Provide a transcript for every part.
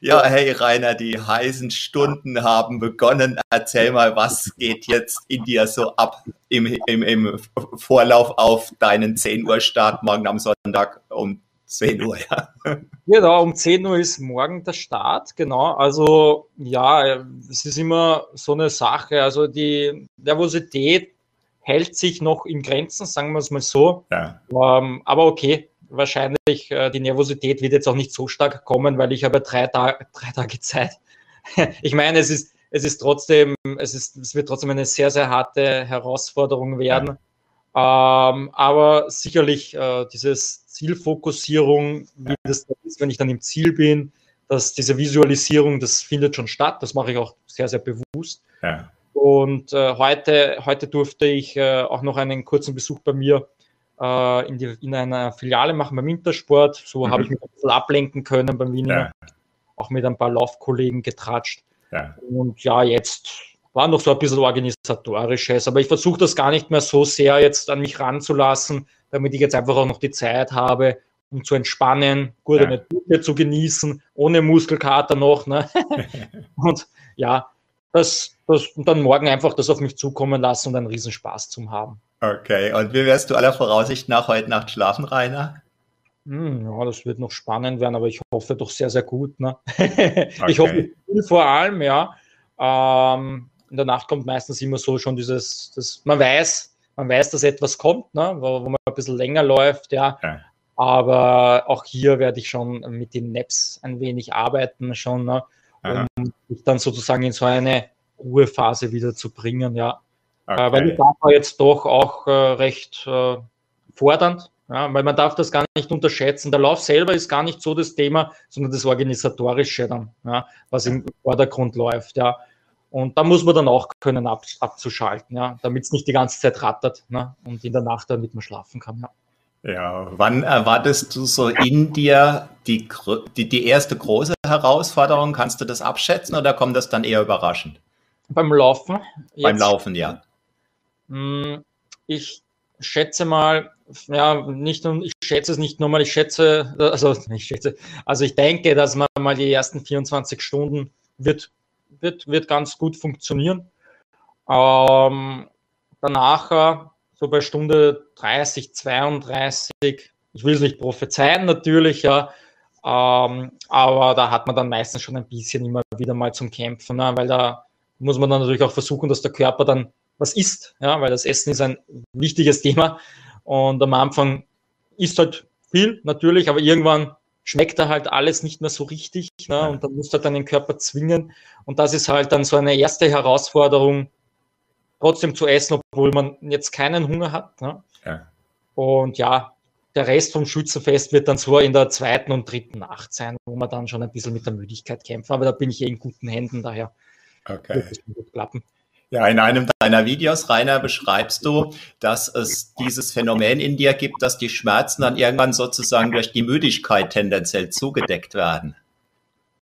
Ja, hey Rainer, die heißen Stunden haben begonnen. Erzähl mal, was geht jetzt in dir so ab im, im, im Vorlauf auf deinen 10 Uhr Start morgen am Sonntag um 10 Uhr, ja. Genau, um 10 Uhr ist morgen der Start, genau. Also ja, es ist immer so eine Sache. Also die Nervosität hält sich noch in Grenzen, sagen wir es mal so. Ja. Ähm, aber okay, wahrscheinlich äh, die Nervosität wird jetzt auch nicht so stark kommen, weil ich habe drei, Ta drei Tage Zeit. ich meine, es ist, es ist trotzdem, es ist, es wird trotzdem eine sehr, sehr harte Herausforderung werden. Ähm, aber sicherlich äh, dieses Zielfokussierung, wie das ist, wenn ich dann im Ziel bin, dass diese Visualisierung, das findet schon statt. Das mache ich auch sehr, sehr bewusst. Ja. Und äh, heute, heute durfte ich äh, auch noch einen kurzen Besuch bei mir äh, in, die, in einer Filiale machen beim Wintersport. So mhm. habe ich mich ein bisschen ablenken können beim Wiener. Ja. Auch mit ein paar Laufkollegen getratscht. Ja. Und ja, jetzt war noch so ein bisschen organisatorisches, aber ich versuche das gar nicht mehr so sehr jetzt an mich ranzulassen, damit ich jetzt einfach auch noch die Zeit habe, um zu entspannen, gut ja. eine Dusche zu genießen, ohne Muskelkater noch. Ne? und ja, das, das, und dann morgen einfach das auf mich zukommen lassen und einen Riesenspaß zum haben. Okay, und wie wirst du aller Voraussicht nach heute Nacht schlafen, Rainer? Hm, ja, das wird noch spannend werden, aber ich hoffe doch sehr, sehr gut. Ne? okay. Ich hoffe vor allem, ja. Ähm, in der Nacht kommt meistens immer so schon dieses, das, man weiß, man weiß, dass etwas kommt, ne? wo, wo man ein bisschen länger läuft, ja. Okay. Aber auch hier werde ich schon mit den Naps ein wenig arbeiten, schon, ne? um mich dann sozusagen in so eine Ruhephase wieder zu bringen, ja. Okay. Äh, weil die war jetzt doch auch äh, recht äh, fordernd, ja, weil man darf das gar nicht unterschätzen. Der Lauf selber ist gar nicht so das Thema, sondern das Organisatorische dann, ja, was im Vordergrund läuft, ja. Und da muss man dann auch können ab, abzuschalten, ja, damit es nicht die ganze Zeit rattert ne, und in der Nacht, damit man schlafen kann. Ja. Ja, wann erwartest du so in dir die, die, die erste große Herausforderung? Kannst du das abschätzen oder kommt das dann eher überraschend? Beim Laufen? Jetzt, Beim Laufen, ja. Hm, ich schätze mal, ja, nicht nur, ich schätze es nicht nur mal, ich schätze, also ich schätze, also ich denke, dass man mal die ersten 24 Stunden wird, wird, wird ganz gut funktionieren. Ähm, danach, so bei Stunde 30, 32, ich will es nicht prophezeien natürlich, ja, ähm, aber da hat man dann meistens schon ein bisschen immer wieder mal zum Kämpfen, ne, weil da muss man dann natürlich auch versuchen, dass der Körper dann was isst, ja, weil das Essen ist ein wichtiges Thema. Und am Anfang isst halt viel, natürlich, aber irgendwann schmeckt da halt alles nicht mehr so richtig. Ne? Und dann muss halt dann den Körper zwingen. Und das ist halt dann so eine erste Herausforderung, trotzdem zu essen, obwohl man jetzt keinen Hunger hat. Ne? Ja. Und ja, der Rest vom Schützenfest wird dann so in der zweiten und dritten Nacht sein, wo man dann schon ein bisschen mit der Müdigkeit kämpft. Aber da bin ich eh in guten Händen, daher okay. klappen. Ja, in einem deiner Videos, Rainer, beschreibst du, dass es dieses Phänomen in dir gibt, dass die Schmerzen dann irgendwann sozusagen durch die Müdigkeit tendenziell zugedeckt werden.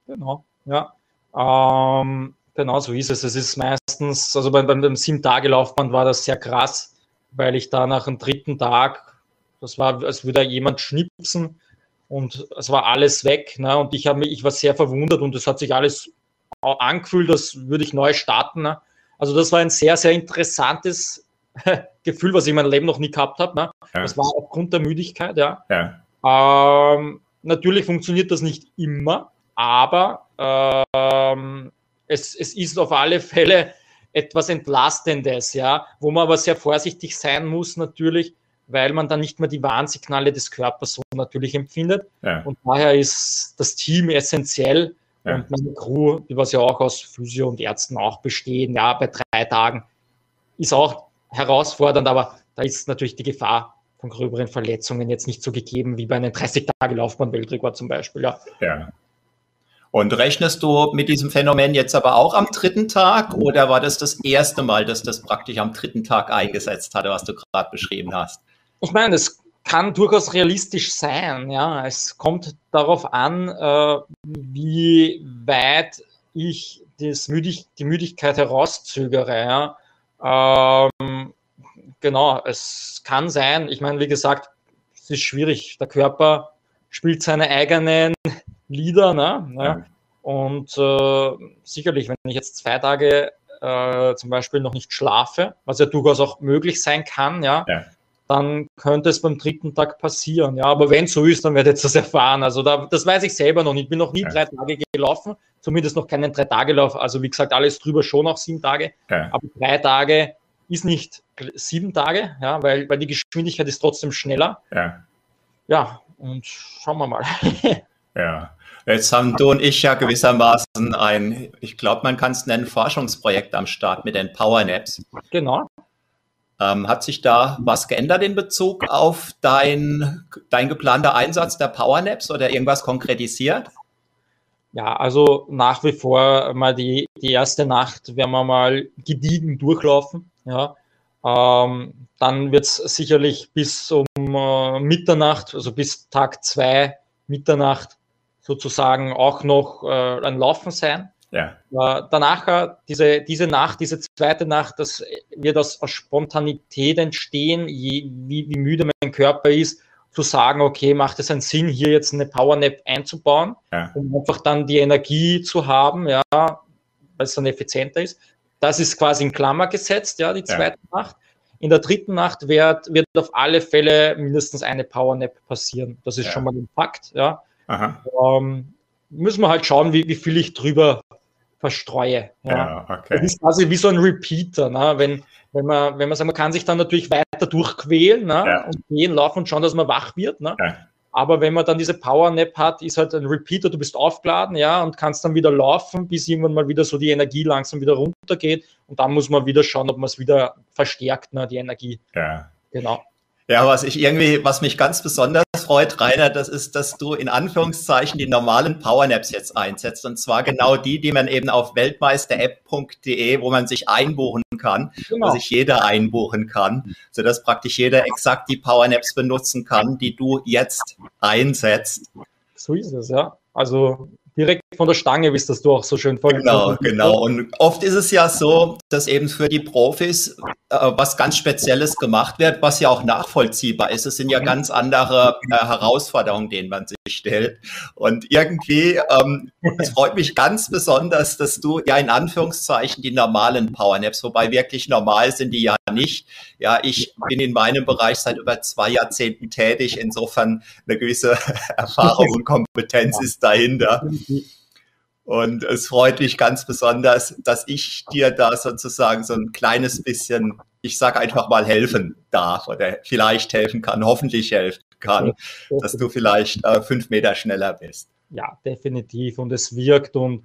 Genau, ja. Ähm, genau so ist es. Es ist meistens, also beim, beim Sieben-Tage-Laufband war das sehr krass, weil ich da nach dem dritten Tag, das war, als würde jemand schnipsen und es war alles weg. Ne? Und ich, hab ich war sehr verwundert und es hat sich alles angefühlt, als würde ich neu starten. Ne? Also das war ein sehr, sehr interessantes Gefühl, was ich in meinem Leben noch nie gehabt habe. Ne? Ja. Das war aufgrund der Müdigkeit, ja. ja. Ähm, natürlich funktioniert das nicht immer, aber ähm, es, es ist auf alle Fälle etwas Entlastendes, ja, wo man aber sehr vorsichtig sein muss, natürlich, weil man dann nicht mehr die Warnsignale des Körpers so natürlich empfindet. Ja. Und daher ist das Team essentiell, ja. Und meine Crew, die was ja auch aus Physio und Ärzten auch bestehen, ja, bei drei Tagen, ist auch herausfordernd, aber da ist natürlich die Gefahr von gröberen Verletzungen jetzt nicht so gegeben wie bei einem 30-Tage-Laufbahn-Weltrekord zum Beispiel. Ja. ja. Und rechnest du mit diesem Phänomen jetzt aber auch am dritten Tag oder war das das erste Mal, dass das praktisch am dritten Tag eingesetzt hatte, was du gerade beschrieben hast? Ich meine, das kann durchaus realistisch sein. Ja, es kommt darauf an, äh, wie weit ich das Müdig die Müdigkeit herauszögere. Ja. Ähm, genau, es kann sein. Ich meine, wie gesagt, es ist schwierig. Der Körper spielt seine eigenen Lieder. Ne? Ja. Und äh, sicherlich, wenn ich jetzt zwei Tage äh, zum Beispiel noch nicht schlafe, was ja durchaus auch möglich sein kann, ja, ja, dann könnte es beim dritten Tag passieren. Ja, aber wenn es so ist, dann werdet ihr das erfahren. Also da, das weiß ich selber noch nicht. Ich bin noch nie ja. drei Tage gelaufen, zumindest noch keinen Drei-Tage-Lauf. Also wie gesagt, alles drüber schon auch sieben Tage. Ja. Aber drei Tage ist nicht sieben Tage, ja, weil, weil die Geschwindigkeit ist trotzdem schneller. Ja. Ja, und schauen wir mal. ja. Jetzt haben du und ich ja gewissermaßen ein, ich glaube, man kann es nennen, Forschungsprojekt am Start mit den Powernaps. Genau. Ähm, hat sich da was geändert in Bezug auf dein, dein geplanter Einsatz der Powernaps oder irgendwas konkretisiert? Ja, also nach wie vor mal die, die erste Nacht werden wir mal gediegen durchlaufen. Ja. Ähm, dann wird es sicherlich bis um äh, Mitternacht, also bis Tag zwei Mitternacht sozusagen auch noch äh, ein Laufen sein. Ja. Äh, danach, äh, diese, diese Nacht, diese zweite Nacht, das wird aus, aus Spontanität entstehen, je, wie, wie müde mein Körper ist, zu sagen, okay, macht es einen Sinn, hier jetzt eine Powernap einzubauen, ja. um einfach dann die Energie zu haben, ja, weil es dann effizienter ist. Das ist quasi in Klammer gesetzt, ja, die zweite ja. Nacht. In der dritten Nacht wird, wird auf alle Fälle mindestens eine Powernap passieren. Das ist schon mal ein Fakt, ja. Ähm, müssen wir halt schauen, wie, wie viel ich drüber verstreue. Ja. ja okay. Das ist quasi wie so ein Repeater. Ne? Wenn, wenn, man, wenn man sagt, man kann sich dann natürlich weiter durchquälen ne? Ja. und gehen, laufen und schauen, dass man wach wird. Ne? Ja. Aber wenn man dann diese Power Nap hat, ist halt ein Repeater, du bist aufgeladen, ja, und kannst dann wieder laufen, bis irgendwann mal wieder so die Energie langsam wieder runtergeht. Und dann muss man wieder schauen, ob man es wieder verstärkt, ne, die Energie. Ja. Genau. Ja, was ich irgendwie, was mich ganz besonders freut, Rainer, das ist, dass du in Anführungszeichen die normalen Powernaps jetzt einsetzt. Und zwar genau die, die man eben auf weltmeisterapp.de, wo man sich einbuchen kann, genau. wo sich jeder einbuchen kann, sodass praktisch jeder exakt die Powernaps benutzen kann, die du jetzt einsetzt. So ist es, ja. Also direkt von der Stange, wie es das du auch so schön vorgestellt Genau, genau. Und oft ist es ja so, dass eben für die Profis äh, was ganz Spezielles gemacht wird, was ja auch nachvollziehbar ist. Es sind ja mhm. ganz andere äh, Herausforderungen, denen man sich stellt. Und irgendwie, ähm, es freut mich ganz besonders, dass du ja in Anführungszeichen die normalen Powernaps, wobei wirklich normal sind die ja nicht. Ja, ich bin in meinem Bereich seit über zwei Jahrzehnten tätig. Insofern eine gewisse Erfahrung und Kompetenz ist dahinter. Und es freut mich ganz besonders, dass ich dir da sozusagen so ein kleines bisschen, ich sage einfach mal, helfen darf oder vielleicht helfen kann, hoffentlich helfen kann, dass du vielleicht äh, fünf Meter schneller bist. Ja, definitiv. Und es wirkt und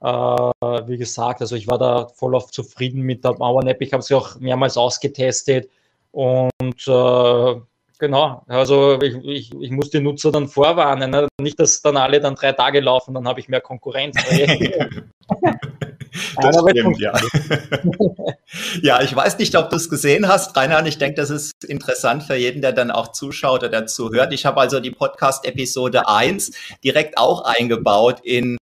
äh, wie gesagt, also ich war da voll auf zufrieden mit der Mauer App. Ich habe sie auch mehrmals ausgetestet und äh, Genau, also ich, ich, ich muss die Nutzer dann vorwarnen. Ne? Nicht, dass dann alle dann drei Tage laufen, dann habe ich mehr Konkurrenz. das stimmt, ja. ja, ich weiß nicht, ob du es gesehen hast, Rainer, und ich denke, das ist interessant für jeden, der dann auch zuschaut oder zuhört. Ich habe also die Podcast-Episode 1 direkt auch eingebaut in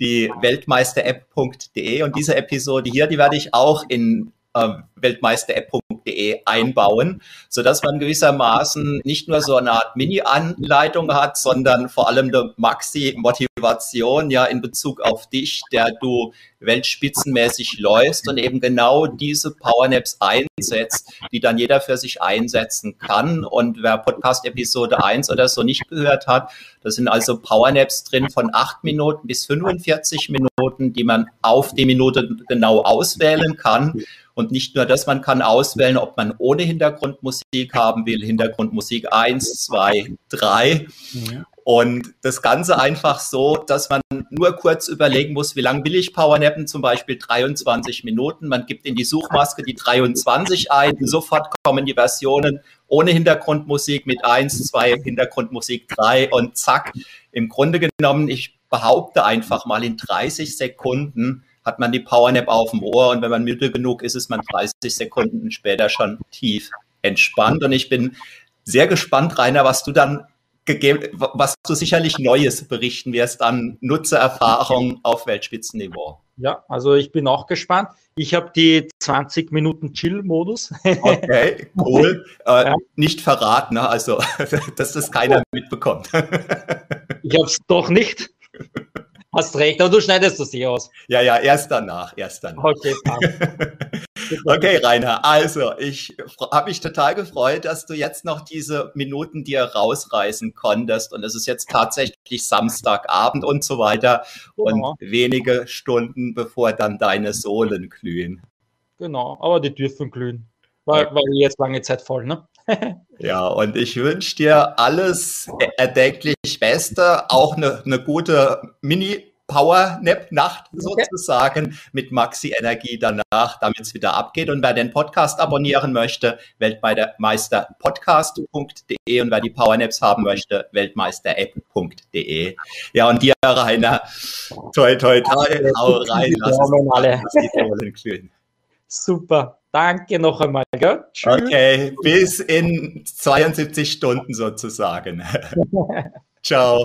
die Weltmeister-App.de und diese Episode hier, die werde ich auch in äh, weltmeisterapp.de einbauen, so dass man gewissermaßen nicht nur so eine Art Mini-Anleitung hat, sondern vor allem eine Maxi-Motivation ja in Bezug auf dich, der du weltspitzenmäßig läufst und eben genau diese Powernaps einsetzt, die dann jeder für sich einsetzen kann. Und wer Podcast Episode 1 oder so nicht gehört hat, da sind also Powernaps drin von 8 Minuten bis 45 Minuten, die man auf die Minute genau auswählen kann. Und nicht nur das, man kann auswählen, ob man ohne Hintergrundmusik haben will, Hintergrundmusik 1, 2, 3. Und das Ganze einfach so, dass man nur kurz überlegen muss, wie lange will ich Powernappen, zum Beispiel 23 Minuten. Man gibt in die Suchmaske die 23 ein, sofort kommen die Versionen ohne Hintergrundmusik mit 1, 2, Hintergrundmusik 3 und zack. Im Grunde genommen, ich behaupte einfach mal in 30 Sekunden hat man die Powernap auf dem Ohr und wenn man müde genug ist, ist man 30 Sekunden später schon tief entspannt. Und ich bin sehr gespannt, Rainer, was du dann gegeben, was du sicherlich Neues berichten wirst an Nutzererfahrung auf Weltspitzenniveau. Ja, also ich bin auch gespannt. Ich habe die 20 Minuten Chill-Modus. Okay, cool. Äh, ja. Nicht verraten, ne? also dass das keiner mitbekommt. ich habe es doch nicht. Hast recht, aber du schneidest das eh aus. Ja, ja, erst danach, erst danach. Okay, okay, Rainer, also ich habe mich total gefreut, dass du jetzt noch diese Minuten dir rausreißen konntest und es ist jetzt tatsächlich Samstagabend und so weiter genau. und wenige Stunden bevor dann deine Sohlen glühen. Genau, aber die dürfen glühen, weil, weil jetzt lange Zeit voll, ne? Ja, und ich wünsche dir alles erdenklich Beste, auch eine, eine gute Mini- Power-Nap-Nacht sozusagen mit Maxi-Energie danach, damit es wieder abgeht. Und wer den Podcast abonnieren möchte, weltmeisterpodcast.de und wer die Power-Naps haben möchte, weltmeisterapp.de. Ja, und dir, Rainer, toi, toi, toi, hau rein, lass es alle. Super. Danke noch einmal. Gell? Okay, bis in 72 Stunden sozusagen. Ciao.